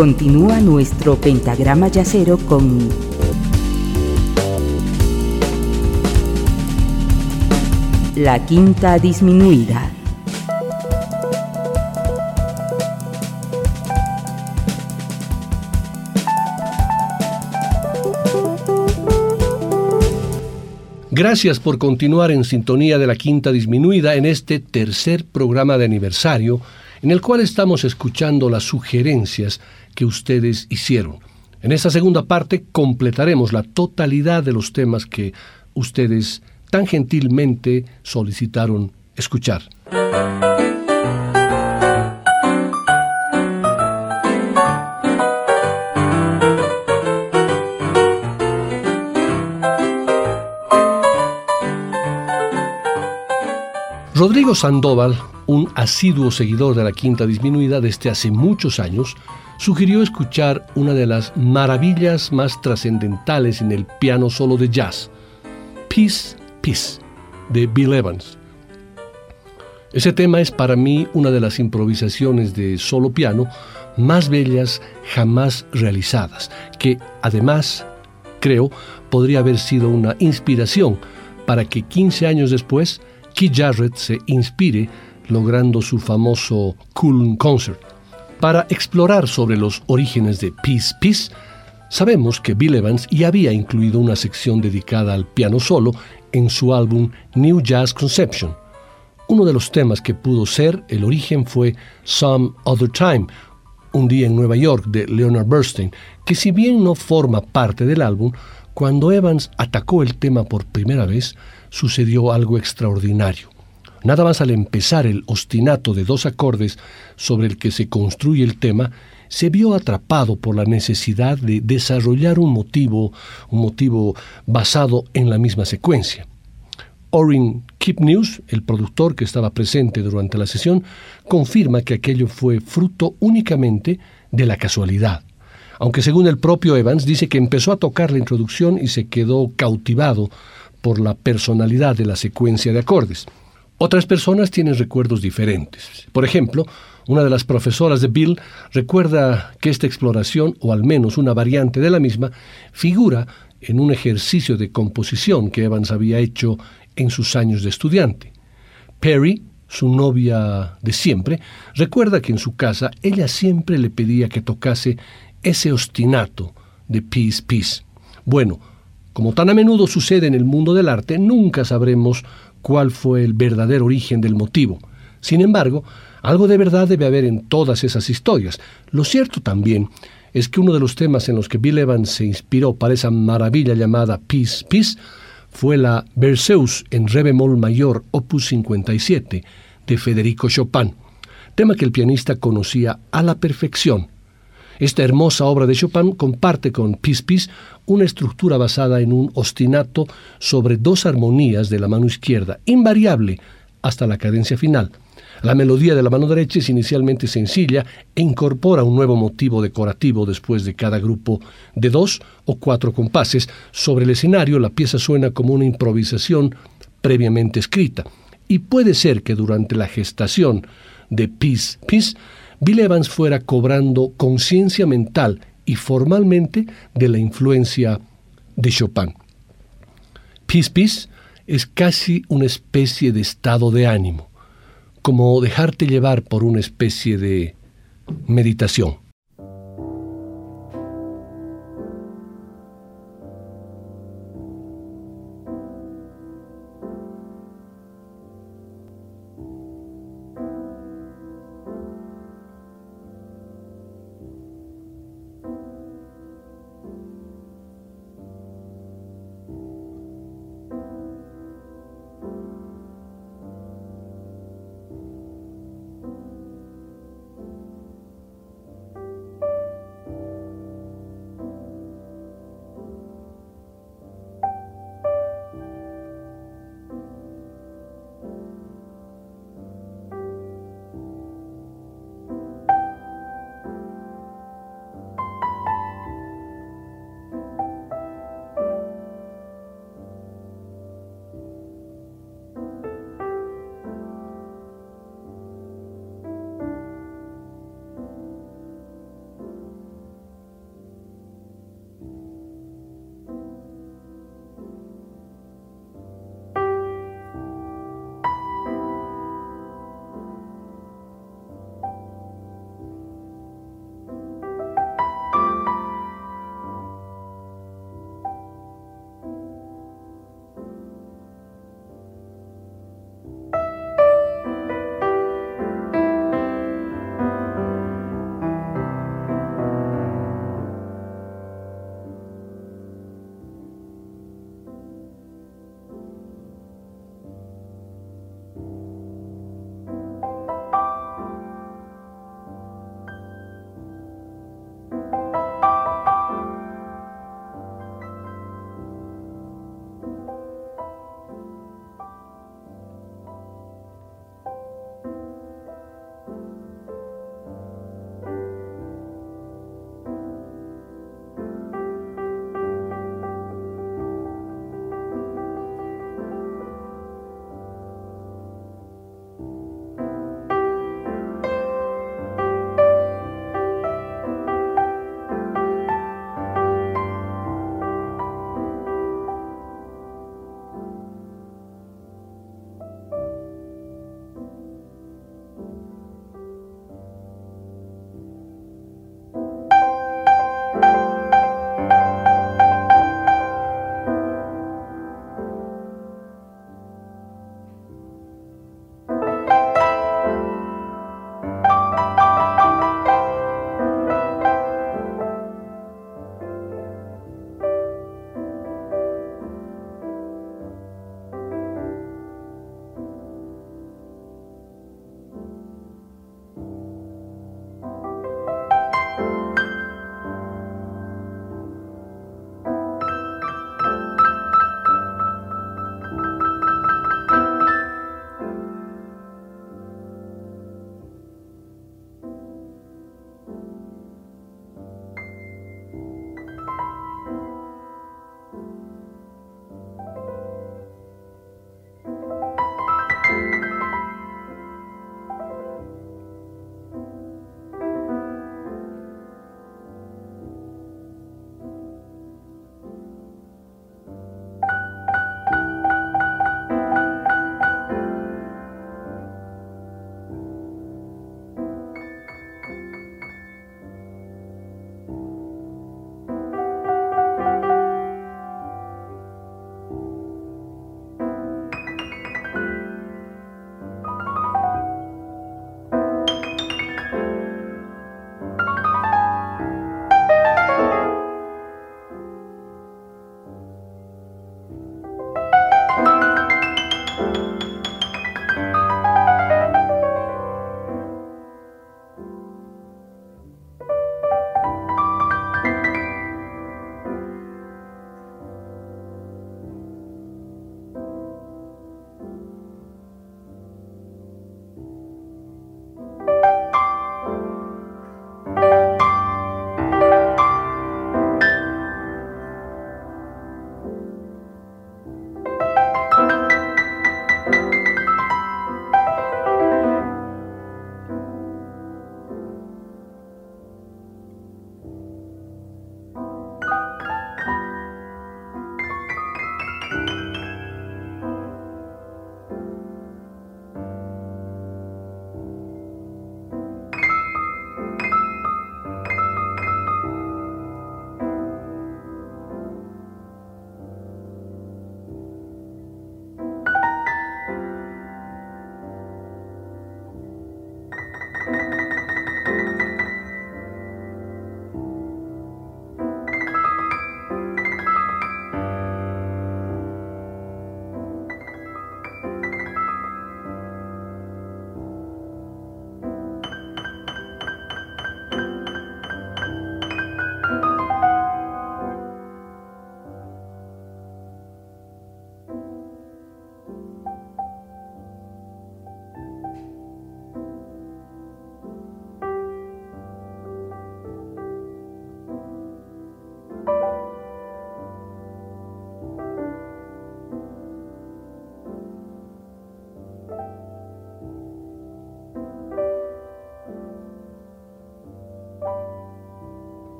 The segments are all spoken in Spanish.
Continúa nuestro pentagrama yacero con la quinta disminuida. Gracias por continuar en sintonía de la quinta disminuida en este tercer programa de aniversario en el cual estamos escuchando las sugerencias que ustedes hicieron. En esta segunda parte completaremos la totalidad de los temas que ustedes tan gentilmente solicitaron escuchar. Rodrigo Sandoval, un asiduo seguidor de la Quinta Disminuida desde hace muchos años, sugirió escuchar una de las maravillas más trascendentales en el piano solo de jazz, Peace, Peace, de Bill Evans. Ese tema es para mí una de las improvisaciones de solo piano más bellas jamás realizadas, que además, creo, podría haber sido una inspiración para que 15 años después Keith Jarrett se inspire logrando su famoso Cool Concert. Para explorar sobre los orígenes de Peace Peace, sabemos que Bill Evans ya había incluido una sección dedicada al piano solo en su álbum New Jazz Conception. Uno de los temas que pudo ser el origen fue Some Other Time, un día en Nueva York de Leonard Bernstein, que si bien no forma parte del álbum, cuando Evans atacó el tema por primera vez, sucedió algo extraordinario. Nada más al empezar el ostinato de dos acordes sobre el que se construye el tema, se vio atrapado por la necesidad de desarrollar un motivo, un motivo basado en la misma secuencia. Orin Kipnews, el productor que estaba presente durante la sesión, confirma que aquello fue fruto únicamente de la casualidad. Aunque según el propio Evans dice que empezó a tocar la introducción y se quedó cautivado por la personalidad de la secuencia de acordes. Otras personas tienen recuerdos diferentes. Por ejemplo, una de las profesoras de Bill recuerda que esta exploración, o al menos una variante de la misma, figura en un ejercicio de composición que Evans había hecho en sus años de estudiante. Perry, su novia de siempre, recuerda que en su casa ella siempre le pedía que tocase ese ostinato de Peace, Peace. Bueno, como tan a menudo sucede en el mundo del arte, nunca sabremos cuál fue el verdadero origen del motivo. Sin embargo, algo de verdad debe haber en todas esas historias. Lo cierto también es que uno de los temas en los que Bill Evans se inspiró para esa maravilla llamada Peace, Peace, fue la Berceuse en re bemol mayor, opus 57, de Federico Chopin, tema que el pianista conocía a la perfección esta hermosa obra de Chopin comparte con Peace Peace una estructura basada en un ostinato sobre dos armonías de la mano izquierda, invariable hasta la cadencia final. La melodía de la mano derecha es inicialmente sencilla e incorpora un nuevo motivo decorativo después de cada grupo de dos o cuatro compases. Sobre el escenario la pieza suena como una improvisación previamente escrita. Y puede ser que durante la gestación de Peace Peace Bill Evans fuera cobrando conciencia mental y formalmente de la influencia de Chopin. Peace Peace es casi una especie de estado de ánimo, como dejarte llevar por una especie de meditación.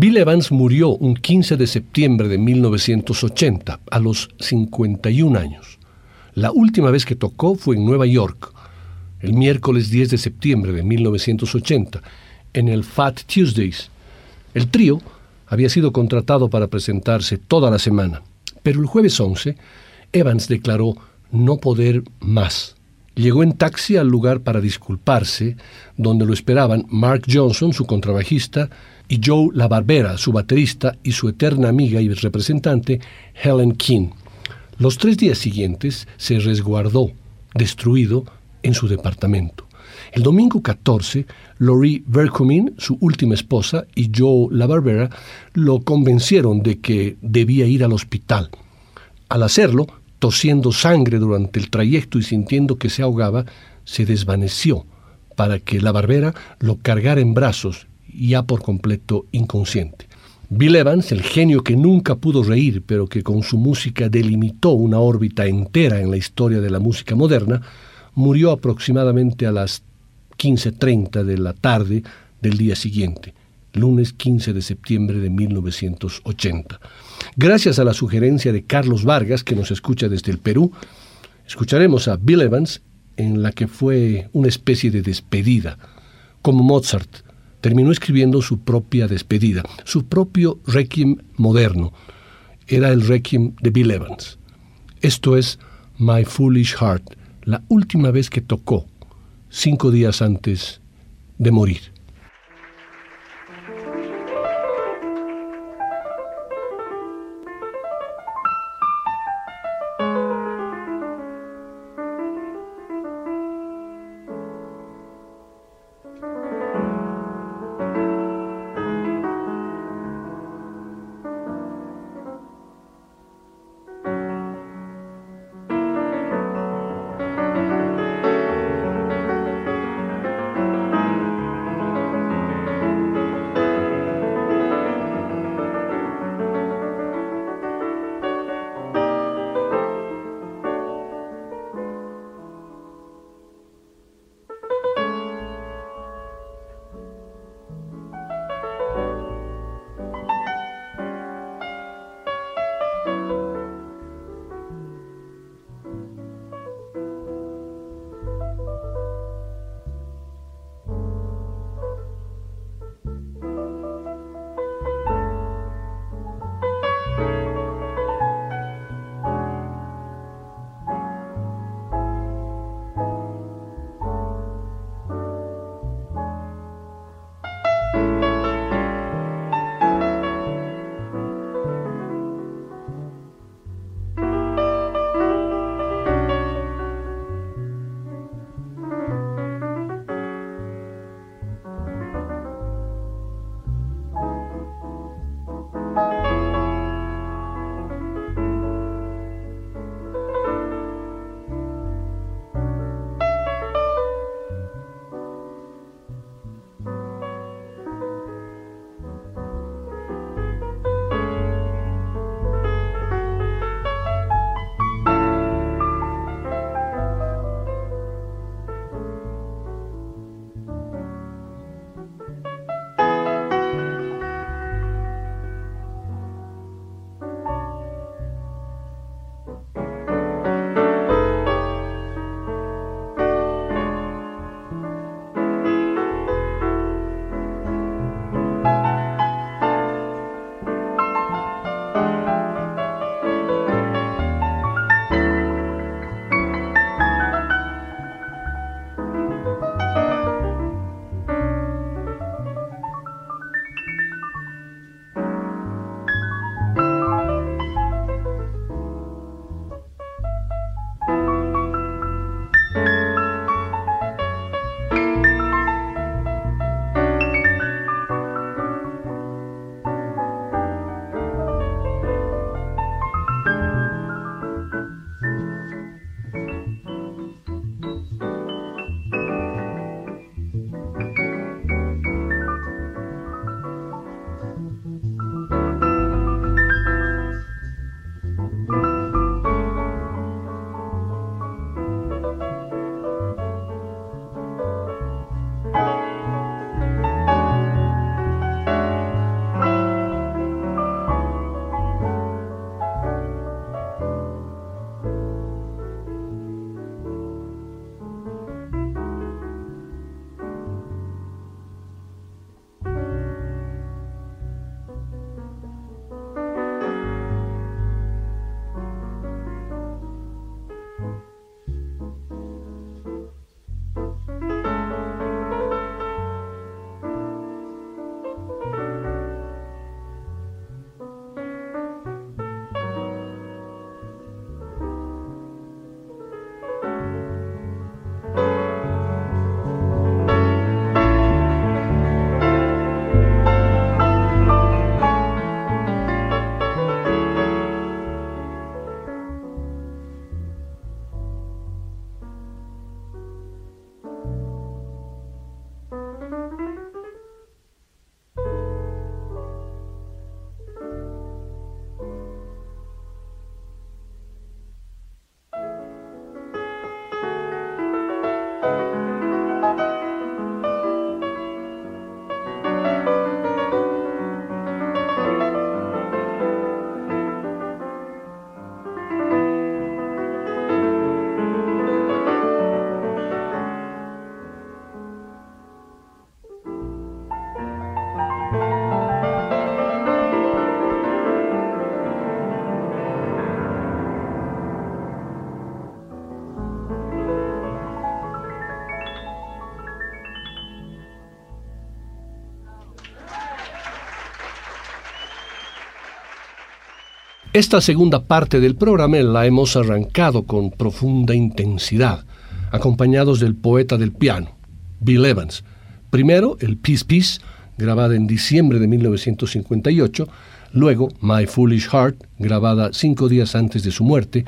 Bill Evans murió un 15 de septiembre de 1980, a los 51 años. La última vez que tocó fue en Nueva York, el miércoles 10 de septiembre de 1980, en el Fat Tuesdays. El trío había sido contratado para presentarse toda la semana, pero el jueves 11, Evans declaró no poder más. Llegó en taxi al lugar para disculparse, donde lo esperaban Mark Johnson, su contrabajista, y Joe La Barbera, su baterista, y su eterna amiga y representante, Helen King. Los tres días siguientes se resguardó, destruido, en su departamento. El domingo 14, Laurie Vercomin, su última esposa, y Joe La Barbera lo convencieron de que debía ir al hospital. Al hacerlo, tosiendo sangre durante el trayecto y sintiendo que se ahogaba, se desvaneció para que la barbera lo cargara en brazos ya por completo inconsciente. Bill Evans, el genio que nunca pudo reír, pero que con su música delimitó una órbita entera en la historia de la música moderna, murió aproximadamente a las 15.30 de la tarde del día siguiente, lunes 15 de septiembre de 1980. Gracias a la sugerencia de Carlos Vargas, que nos escucha desde el Perú, escucharemos a Bill Evans en la que fue una especie de despedida, como Mozart, terminó escribiendo su propia despedida, su propio requiem moderno. Era el requiem de Bill Evans. Esto es My Foolish Heart, la última vez que tocó, cinco días antes de morir. Esta segunda parte del programa la hemos arrancado con profunda intensidad, acompañados del poeta del piano, Bill Evans. Primero, el Peace Peace, grabada en diciembre de 1958, luego My Foolish Heart, grabada cinco días antes de su muerte,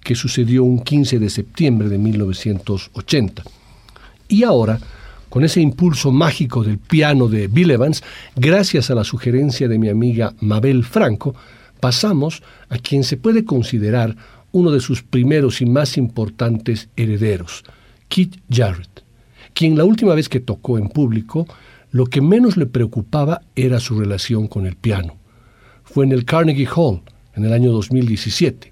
que sucedió un 15 de septiembre de 1980. Y ahora, con ese impulso mágico del piano de Bill Evans, gracias a la sugerencia de mi amiga Mabel Franco, pasamos a quien se puede considerar uno de sus primeros y más importantes herederos, Keith Jarrett, quien la última vez que tocó en público, lo que menos le preocupaba era su relación con el piano. Fue en el Carnegie Hall, en el año 2017.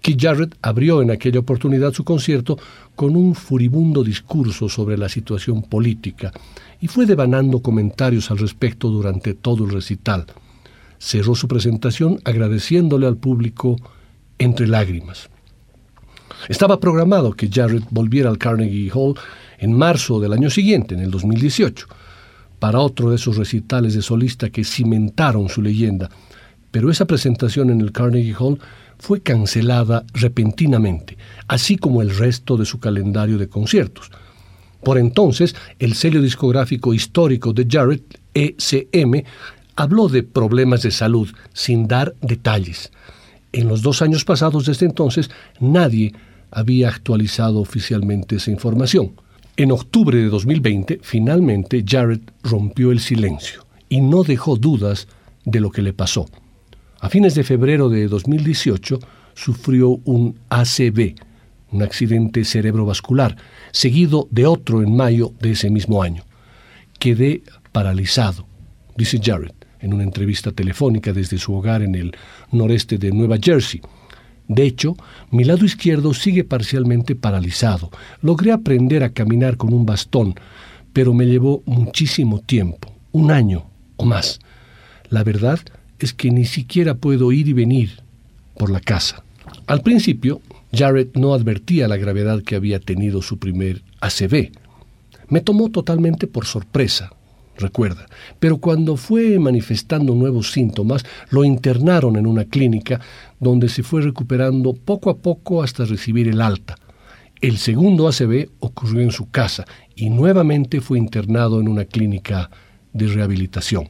Keith Jarrett abrió en aquella oportunidad su concierto con un furibundo discurso sobre la situación política y fue devanando comentarios al respecto durante todo el recital. Cerró su presentación agradeciéndole al público entre lágrimas. Estaba programado que Jarrett volviera al Carnegie Hall en marzo del año siguiente, en el 2018, para otro de esos recitales de solista que cimentaron su leyenda, pero esa presentación en el Carnegie Hall fue cancelada repentinamente, así como el resto de su calendario de conciertos. Por entonces, el sello discográfico histórico de Jarrett, ECM, habló de problemas de salud sin dar detalles. En los dos años pasados desde entonces, nadie había actualizado oficialmente esa información. En octubre de 2020, finalmente Jarrett rompió el silencio y no dejó dudas de lo que le pasó. A fines de febrero de 2018 sufrió un ACV, un accidente cerebrovascular, seguido de otro en mayo de ese mismo año. Quedé paralizado, dice Jarrett en una entrevista telefónica desde su hogar en el noreste de Nueva Jersey. De hecho, mi lado izquierdo sigue parcialmente paralizado. Logré aprender a caminar con un bastón, pero me llevó muchísimo tiempo, un año o más. La verdad es que ni siquiera puedo ir y venir por la casa. Al principio, Jared no advertía la gravedad que había tenido su primer ACV. Me tomó totalmente por sorpresa, recuerda, pero cuando fue manifestando nuevos síntomas, lo internaron en una clínica donde se fue recuperando poco a poco hasta recibir el alta. El segundo ACV ocurrió en su casa y nuevamente fue internado en una clínica de rehabilitación.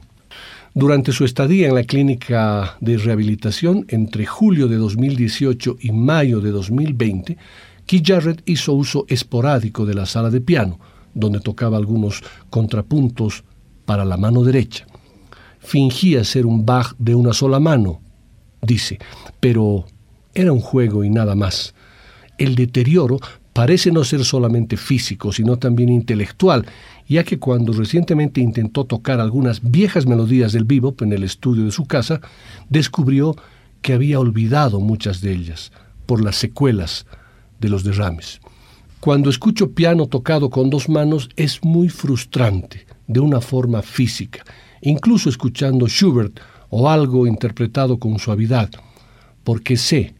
Durante su estadía en la clínica de rehabilitación entre julio de 2018 y mayo de 2020, Keith Jarrett hizo uso esporádico de la sala de piano, donde tocaba algunos contrapuntos para la mano derecha. Fingía ser un Bach de una sola mano, dice, pero era un juego y nada más. El deterioro parece no ser solamente físico, sino también intelectual, ya que cuando recientemente intentó tocar algunas viejas melodías del bebop en el estudio de su casa, descubrió que había olvidado muchas de ellas por las secuelas de los derrames. Cuando escucho piano tocado con dos manos es muy frustrante, de una forma física, incluso escuchando Schubert o algo interpretado con suavidad, porque sé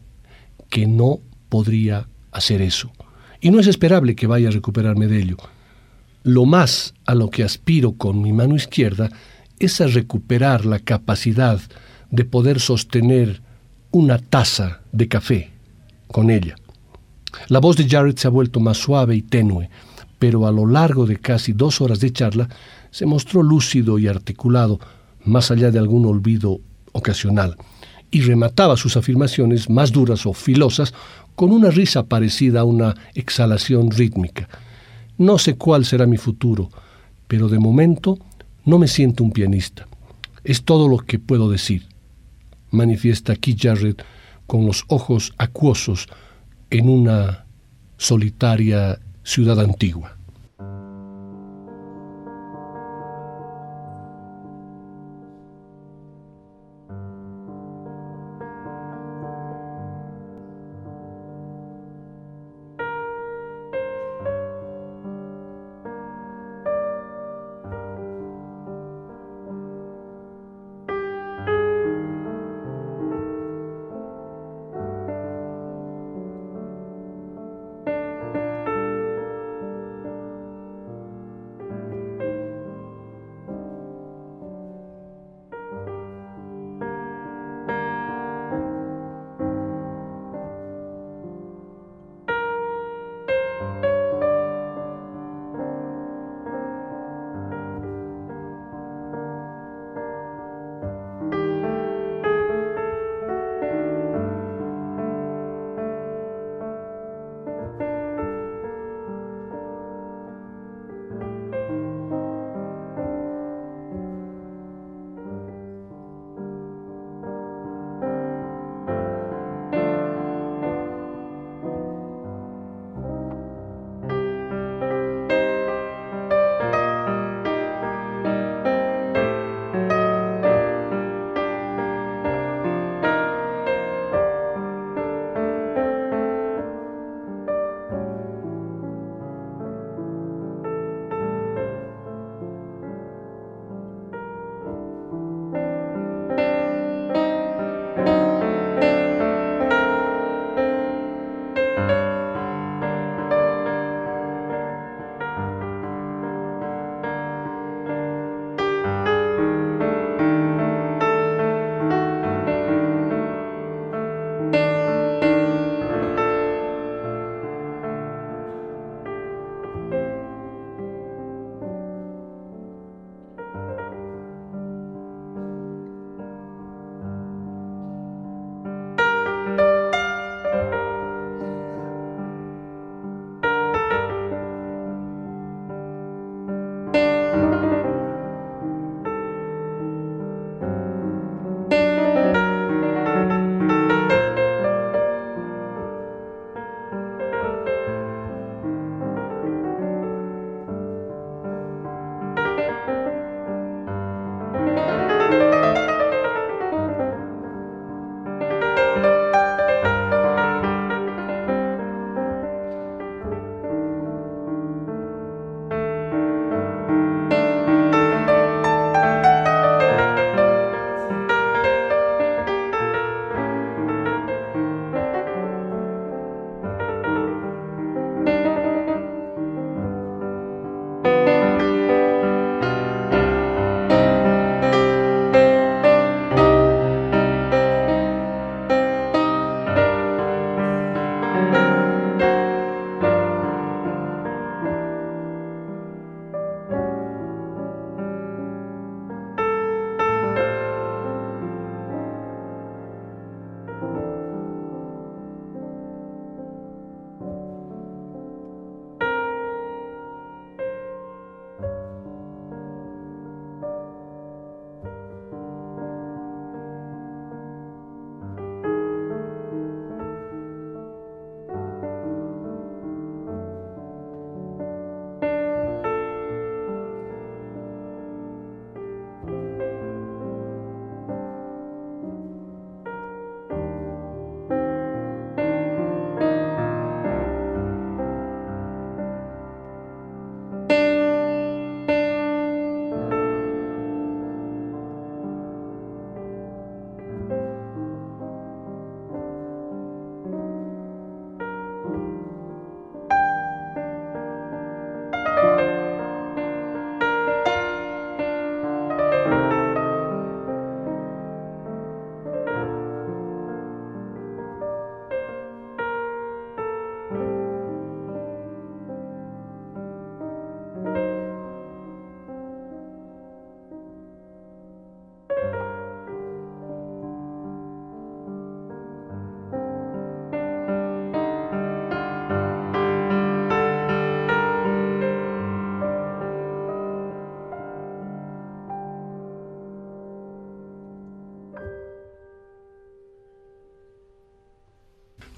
que no podría hacer eso. Y no es esperable que vaya a recuperarme de ello. Lo más a lo que aspiro con mi mano izquierda es a recuperar la capacidad de poder sostener una taza de café con ella. La voz de Jared se ha vuelto más suave y tenue, pero a lo largo de casi dos horas de charla se mostró lúcido y articulado, más allá de algún olvido ocasional, y remataba sus afirmaciones más duras o filosas con una risa parecida a una exhalación rítmica. No sé cuál será mi futuro, pero de momento no me siento un pianista. Es todo lo que puedo decir, manifiesta Keith Jarrett con los ojos acuosos en una solitaria ciudad antigua.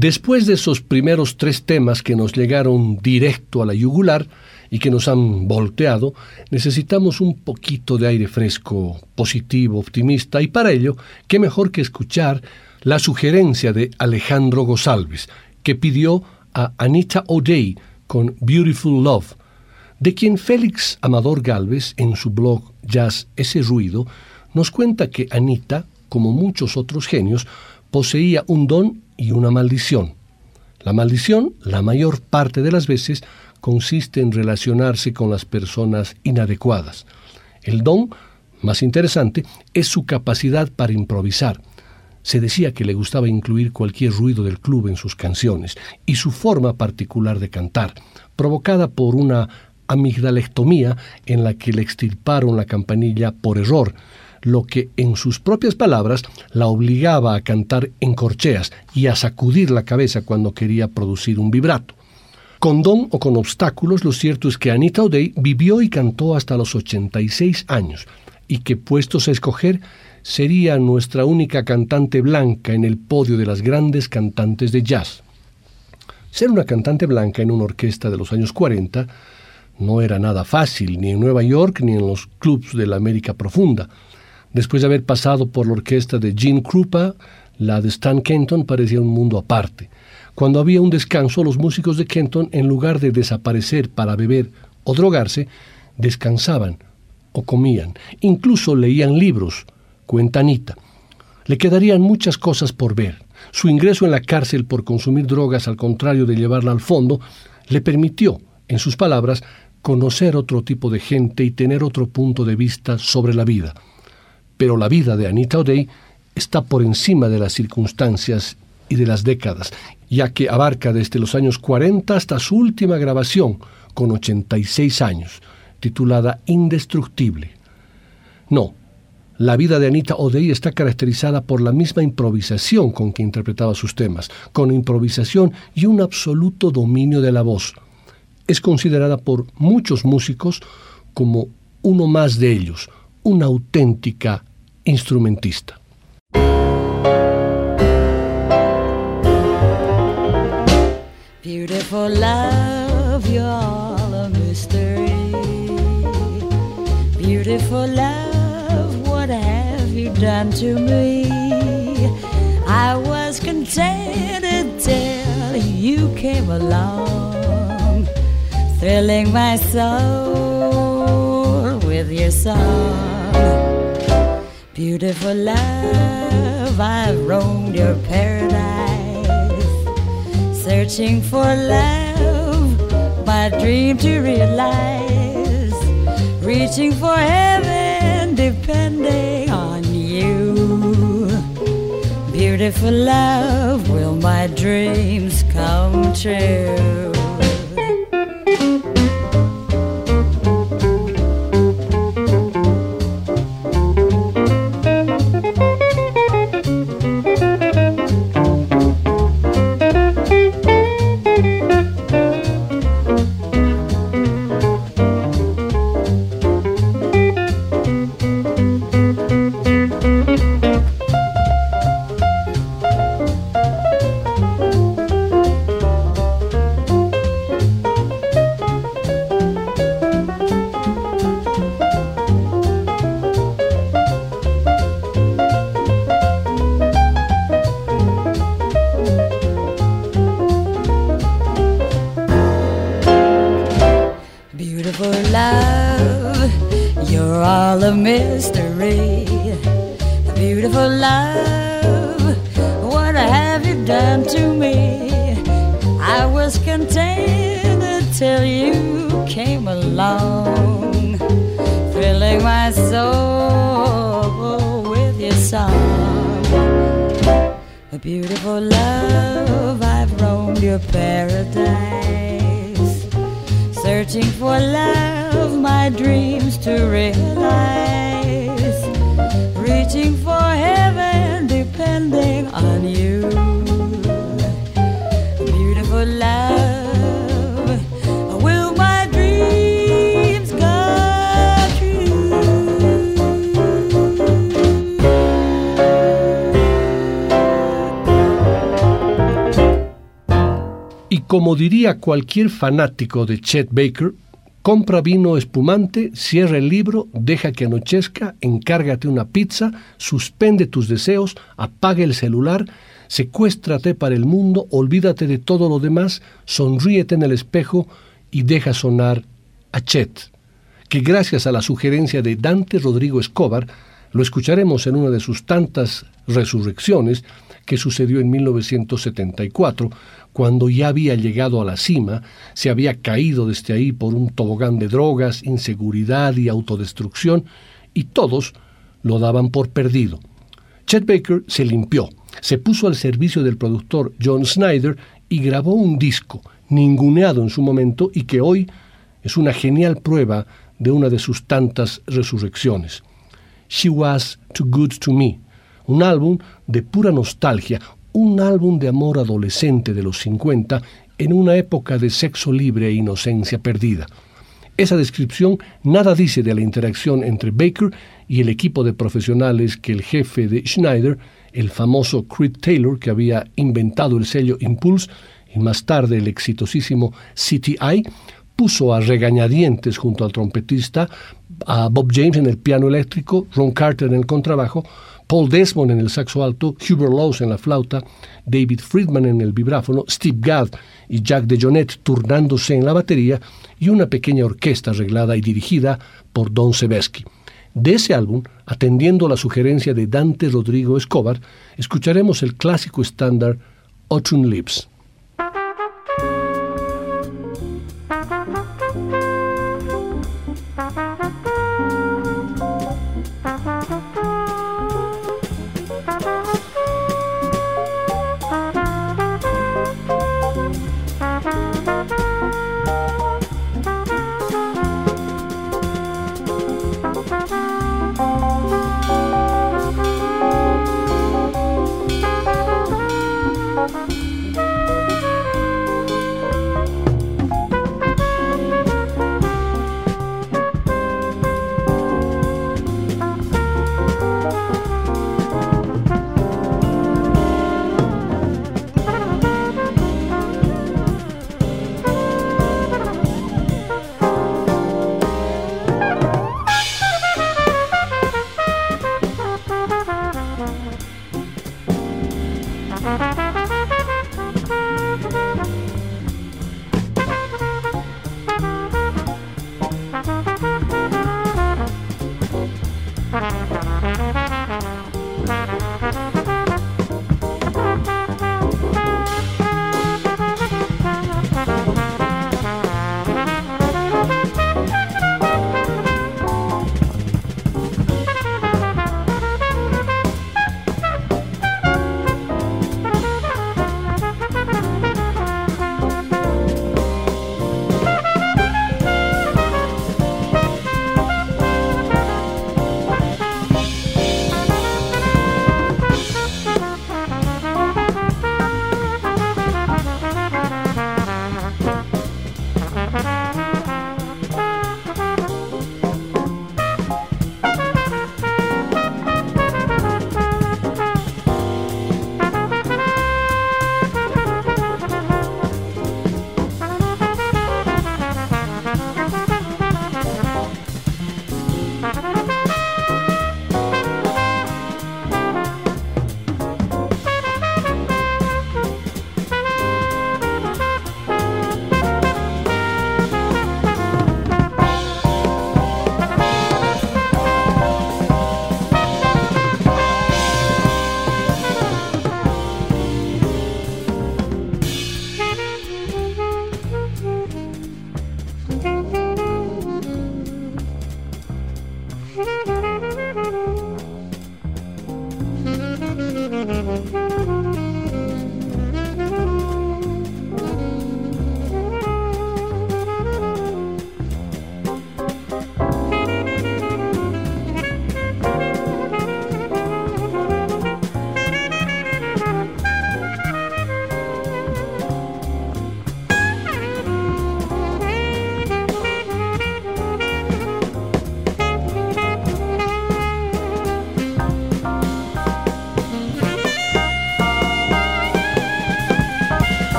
Después de esos primeros tres temas que nos llegaron directo a la yugular y que nos han volteado, necesitamos un poquito de aire fresco, positivo, optimista, y para ello, qué mejor que escuchar la sugerencia de Alejandro Gosalves, que pidió a Anita O'Day con Beautiful Love, de quien Félix Amador Galvez, en su blog Jazz Ese Ruido, nos cuenta que Anita, como muchos otros genios, poseía un don y una maldición. La maldición, la mayor parte de las veces, consiste en relacionarse con las personas inadecuadas. El don, más interesante, es su capacidad para improvisar. Se decía que le gustaba incluir cualquier ruido del club en sus canciones y su forma particular de cantar, provocada por una amigdalectomía en la que le extirparon la campanilla por error, lo que en sus propias palabras la obligaba a cantar en corcheas y a sacudir la cabeza cuando quería producir un vibrato. Con don o con obstáculos, lo cierto es que Anita O'Day vivió y cantó hasta los 86 años, y que puestos a escoger, sería nuestra única cantante blanca en el podio de las grandes cantantes de jazz. Ser una cantante blanca en una orquesta de los años 40 no era nada fácil, ni en Nueva York ni en los clubs de la América Profunda. Después de haber pasado por la orquesta de Gene Krupa, la de Stan Kenton parecía un mundo aparte. Cuando había un descanso, los músicos de Kenton, en lugar de desaparecer para beber o drogarse, descansaban o comían, incluso leían libros, cuenta Anita. Le quedarían muchas cosas por ver. Su ingreso en la cárcel por consumir drogas, al contrario de llevarla al fondo, le permitió, en sus palabras, conocer otro tipo de gente y tener otro punto de vista sobre la vida pero la vida de Anita O'Day está por encima de las circunstancias y de las décadas, ya que abarca desde los años 40 hasta su última grabación, con 86 años, titulada Indestructible. No, la vida de Anita O'Day está caracterizada por la misma improvisación con que interpretaba sus temas, con improvisación y un absoluto dominio de la voz. Es considerada por muchos músicos como uno más de ellos, una auténtica instrumentista. Beautiful love, you're all a mystery. Beautiful love, what have you done to me? I was contented till you came along, thrilling my soul with your song. Beautiful love, I've roamed your paradise, searching for love, my dream to realize, reaching for heaven, depending on you. Beautiful love, will my dreams come true? Cualquier fanático de Chet Baker, compra vino espumante, cierra el libro, deja que anochezca, encárgate una pizza, suspende tus deseos, apaga el celular, secuéstrate para el mundo, olvídate de todo lo demás, sonríete en el espejo y deja sonar a Chet, que gracias a la sugerencia de Dante Rodrigo Escobar, lo escucharemos en una de sus tantas resurrecciones que sucedió en 1974, cuando ya había llegado a la cima, se había caído desde ahí por un tobogán de drogas, inseguridad y autodestrucción, y todos lo daban por perdido. Chet Baker se limpió, se puso al servicio del productor John Snyder y grabó un disco, ninguneado en su momento y que hoy es una genial prueba de una de sus tantas resurrecciones. She Was Too Good to Me, un álbum de pura nostalgia, un álbum de amor adolescente de los 50 en una época de sexo libre e inocencia perdida. Esa descripción nada dice de la interacción entre Baker y el equipo de profesionales que el jefe de Schneider, el famoso Creed Taylor que había inventado el sello Impulse y más tarde el exitosísimo CTI, puso a regañadientes junto al trompetista, a Bob James en el piano eléctrico, Ron Carter en el contrabajo, Paul Desmond en el saxo alto, Hubert Laws en la flauta, David Friedman en el vibráfono, Steve Gadd y Jack DeJohnette turnándose en la batería y una pequeña orquesta arreglada y dirigida por Don Sebesky. De ese álbum, atendiendo a la sugerencia de Dante Rodrigo Escobar, escucharemos el clásico estándar Autumn Lips.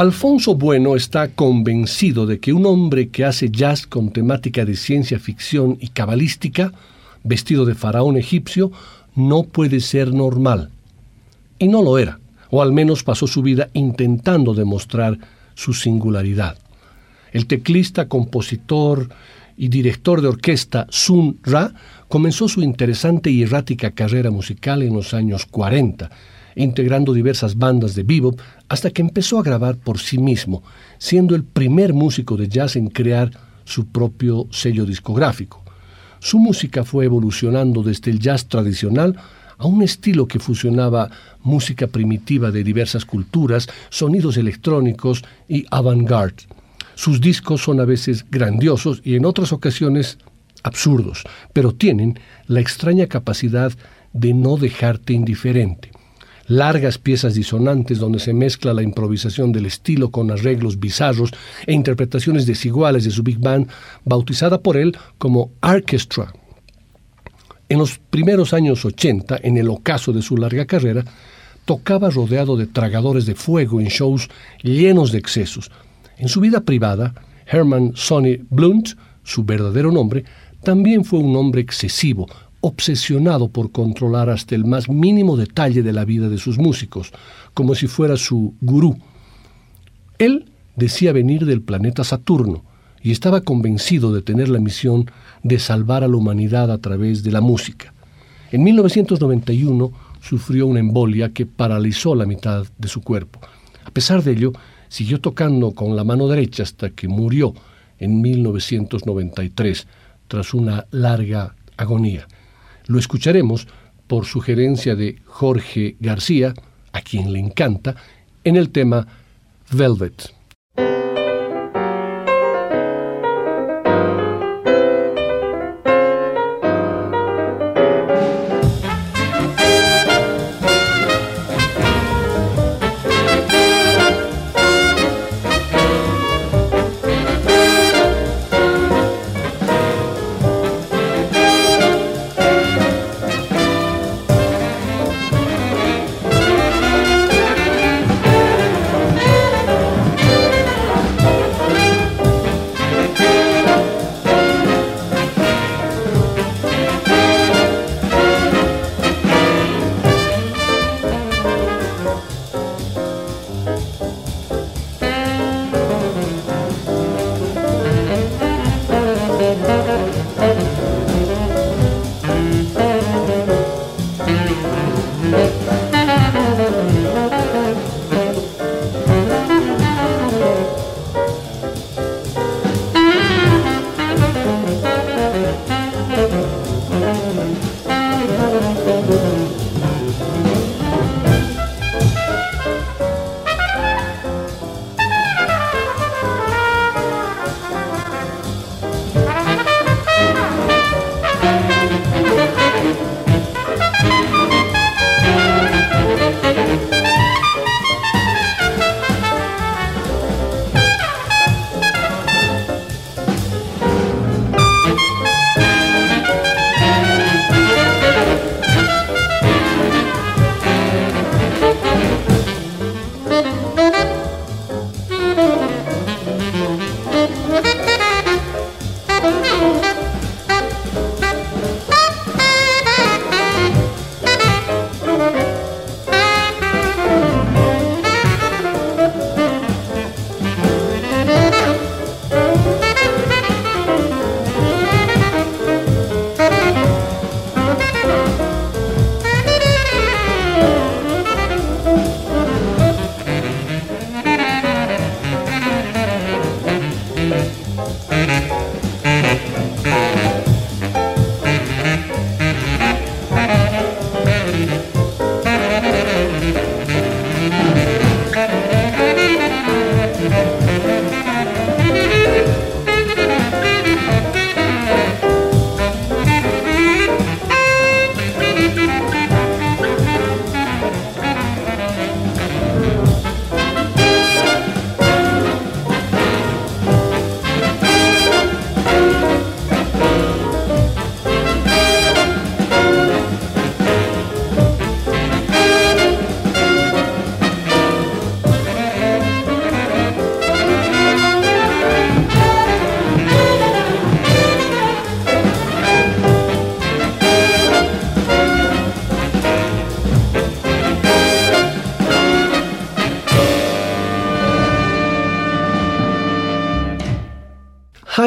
Alfonso Bueno está convencido de que un hombre que hace jazz con temática de ciencia ficción y cabalística, vestido de faraón egipcio, no puede ser normal. Y no lo era, o al menos pasó su vida intentando demostrar su singularidad. El teclista, compositor y director de orquesta Sun Ra comenzó su interesante y errática carrera musical en los años 40, integrando diversas bandas de bebop hasta que empezó a grabar por sí mismo, siendo el primer músico de jazz en crear su propio sello discográfico. Su música fue evolucionando desde el jazz tradicional a un estilo que fusionaba música primitiva de diversas culturas, sonidos electrónicos y avant-garde. Sus discos son a veces grandiosos y en otras ocasiones absurdos, pero tienen la extraña capacidad de no dejarte indiferente. Largas piezas disonantes donde se mezcla la improvisación del estilo con arreglos bizarros e interpretaciones desiguales de su big band, bautizada por él como Orchestra. En los primeros años 80, en el ocaso de su larga carrera, tocaba rodeado de tragadores de fuego en shows llenos de excesos. En su vida privada, Herman Sonny Blunt, su verdadero nombre, también fue un hombre excesivo, obsesionado por controlar hasta el más mínimo detalle de la vida de sus músicos, como si fuera su gurú. Él decía venir del planeta Saturno y estaba convencido de tener la misión de salvar a la humanidad a través de la música. En 1991 sufrió una embolia que paralizó la mitad de su cuerpo. A pesar de ello, siguió tocando con la mano derecha hasta que murió en 1993 tras una larga agonía. Lo escucharemos por sugerencia de Jorge García, a quien le encanta, en el tema Velvet.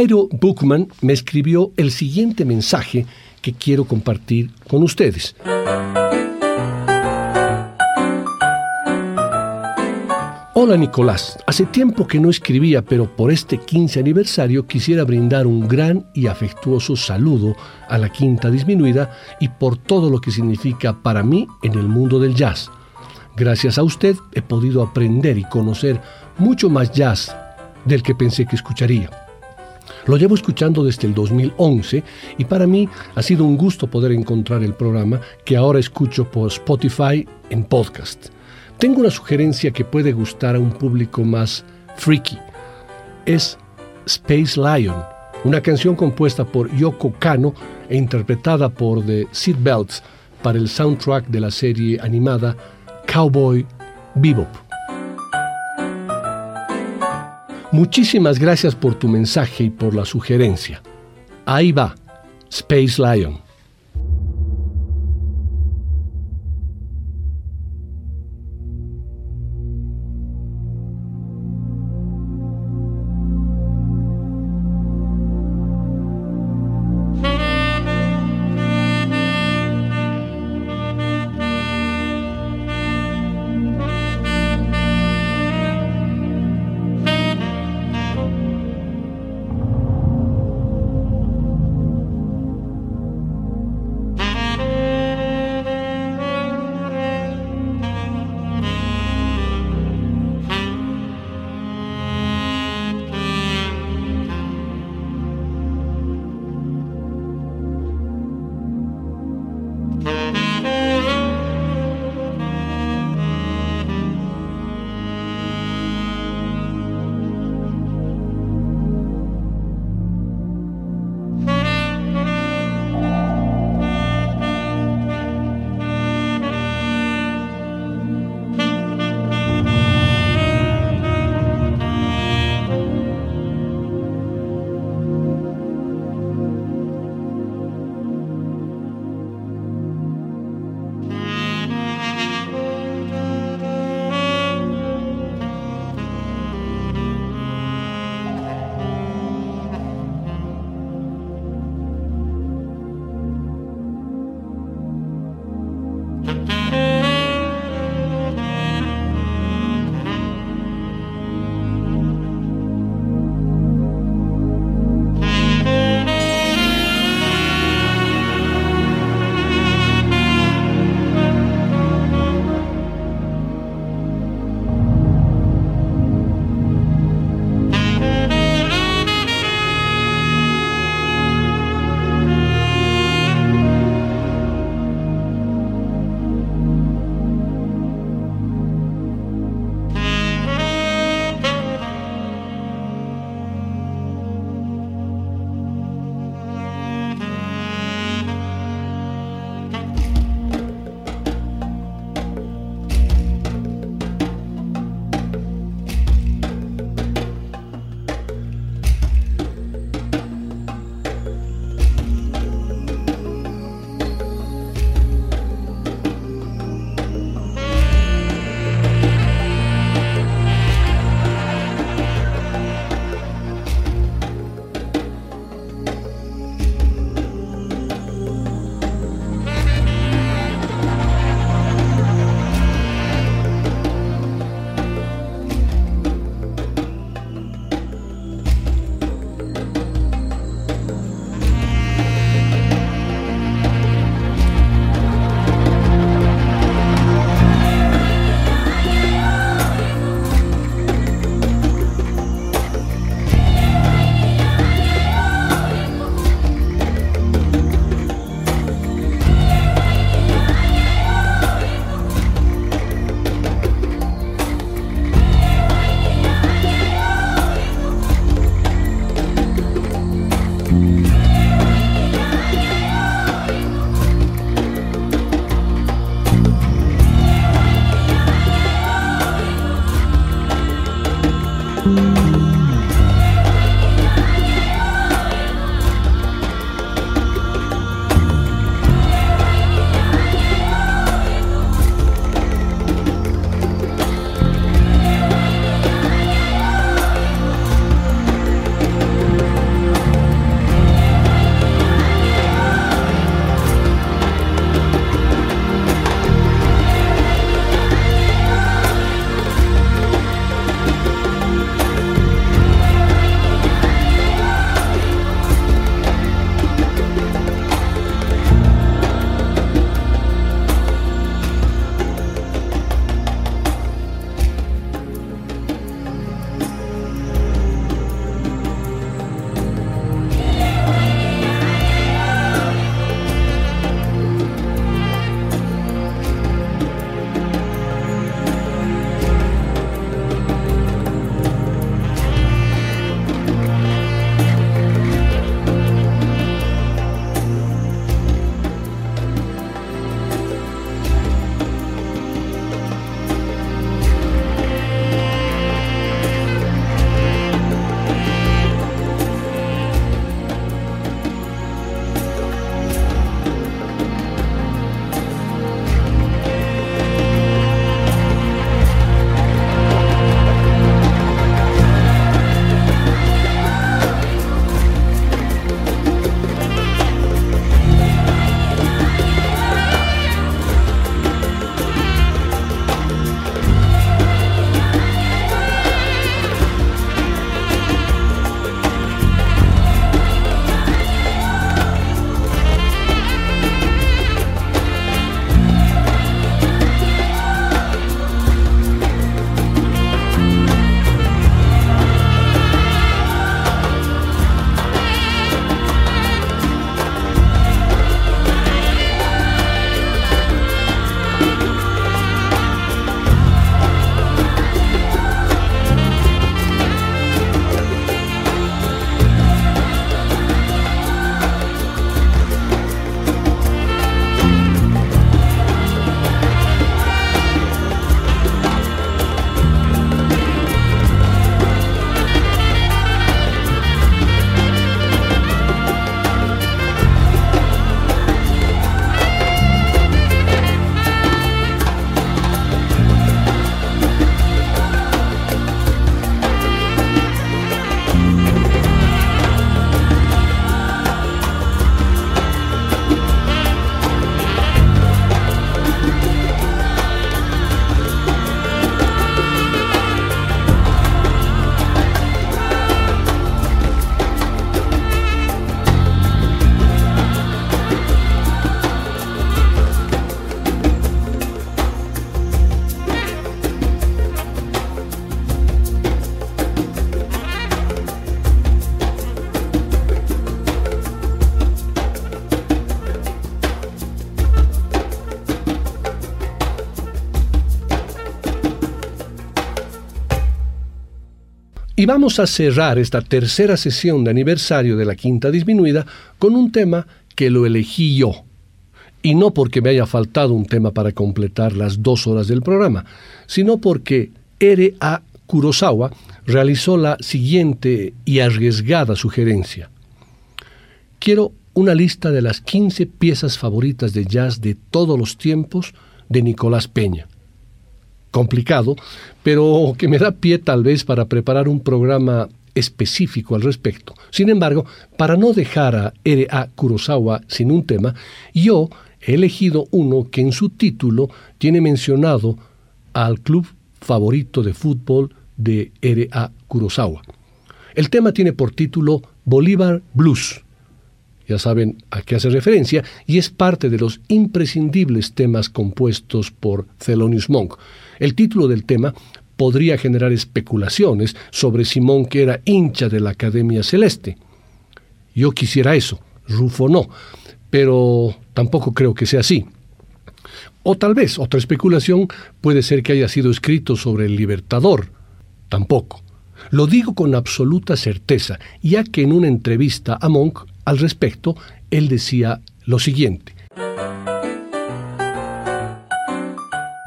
Jairo Bookman me escribió el siguiente mensaje que quiero compartir con ustedes. Hola Nicolás, hace tiempo que no escribía, pero por este 15 aniversario quisiera brindar un gran y afectuoso saludo a la Quinta Disminuida y por todo lo que significa para mí en el mundo del jazz. Gracias a usted he podido aprender y conocer mucho más jazz del que pensé que escucharía. Lo llevo escuchando desde el 2011 y para mí ha sido un gusto poder encontrar el programa que ahora escucho por Spotify en podcast. Tengo una sugerencia que puede gustar a un público más freaky. Es Space Lion, una canción compuesta por Yoko Kano e interpretada por The Seatbelts para el soundtrack de la serie animada Cowboy Bebop. Muchísimas gracias por tu mensaje y por la sugerencia. Ahí va, Space Lion. Y vamos a cerrar esta tercera sesión de aniversario de la Quinta Disminuida con un tema que lo elegí yo. Y no porque me haya faltado un tema para completar las dos horas del programa, sino porque R.A. Kurosawa realizó la siguiente y arriesgada sugerencia. Quiero una lista de las 15 piezas favoritas de jazz de todos los tiempos de Nicolás Peña complicado, pero que me da pie tal vez para preparar un programa específico al respecto. Sin embargo, para no dejar a R.A. Kurosawa sin un tema, yo he elegido uno que en su título tiene mencionado al club favorito de fútbol de R.A. Kurosawa. El tema tiene por título Bolívar Blues. Ya saben a qué hace referencia y es parte de los imprescindibles temas compuestos por Thelonious Monk. El título del tema podría generar especulaciones sobre Simón que era hincha de la Academia Celeste. Yo quisiera eso, Rufo no, pero tampoco creo que sea así. O tal vez otra especulación puede ser que haya sido escrito sobre el Libertador. Tampoco. Lo digo con absoluta certeza, ya que en una entrevista a Monk al respecto, él decía lo siguiente.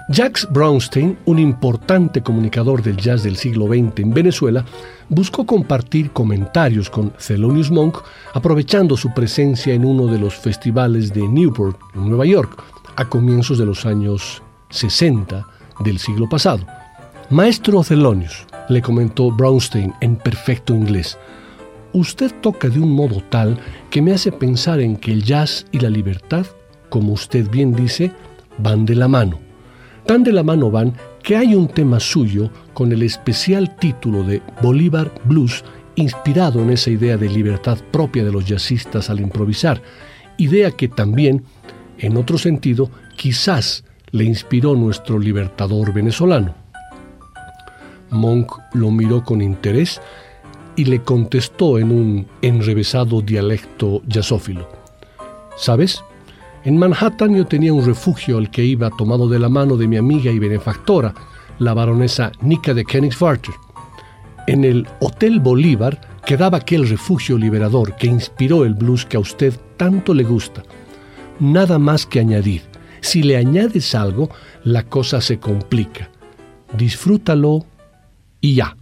Jacques Brownstein, un importante comunicador del jazz del siglo XX en Venezuela, buscó compartir comentarios con Thelonious Monk aprovechando su presencia en uno de los festivales de Newport, en Nueva York, a comienzos de los años 60 del siglo pasado. Maestro Thelonious, le comentó Brownstein en perfecto inglés, usted toca de un modo tal que me hace pensar en que el jazz y la libertad, como usted bien dice, van de la mano. Tan de la mano van que hay un tema suyo con el especial título de Bolívar Blues, inspirado en esa idea de libertad propia de los jazzistas al improvisar, idea que también, en otro sentido, quizás le inspiró nuestro libertador venezolano. Monk lo miró con interés y le contestó en un enrevesado dialecto jazzófilo. ¿Sabes? En Manhattan yo tenía un refugio al que iba tomado de la mano de mi amiga y benefactora, la baronesa Nika de Königswarter. En el Hotel Bolívar quedaba aquel refugio liberador que inspiró el blues que a usted tanto le gusta. Nada más que añadir. Si le añades algo, la cosa se complica. Disfrútalo y ya.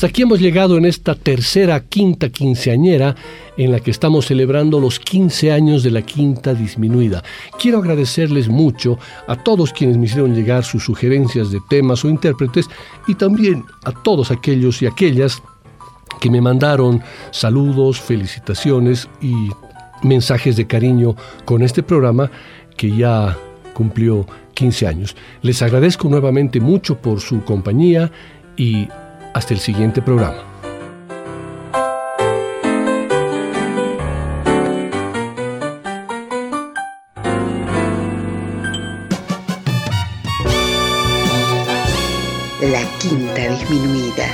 Hasta aquí hemos llegado en esta tercera quinta quinceañera en la que estamos celebrando los 15 años de la quinta disminuida. Quiero agradecerles mucho a todos quienes me hicieron llegar sus sugerencias de temas o intérpretes y también a todos aquellos y aquellas que me mandaron saludos, felicitaciones y mensajes de cariño con este programa que ya cumplió 15 años. Les agradezco nuevamente mucho por su compañía y hasta el siguiente programa. La Quinta Disminuida.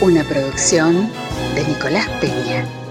Una producción de Nicolás Peña.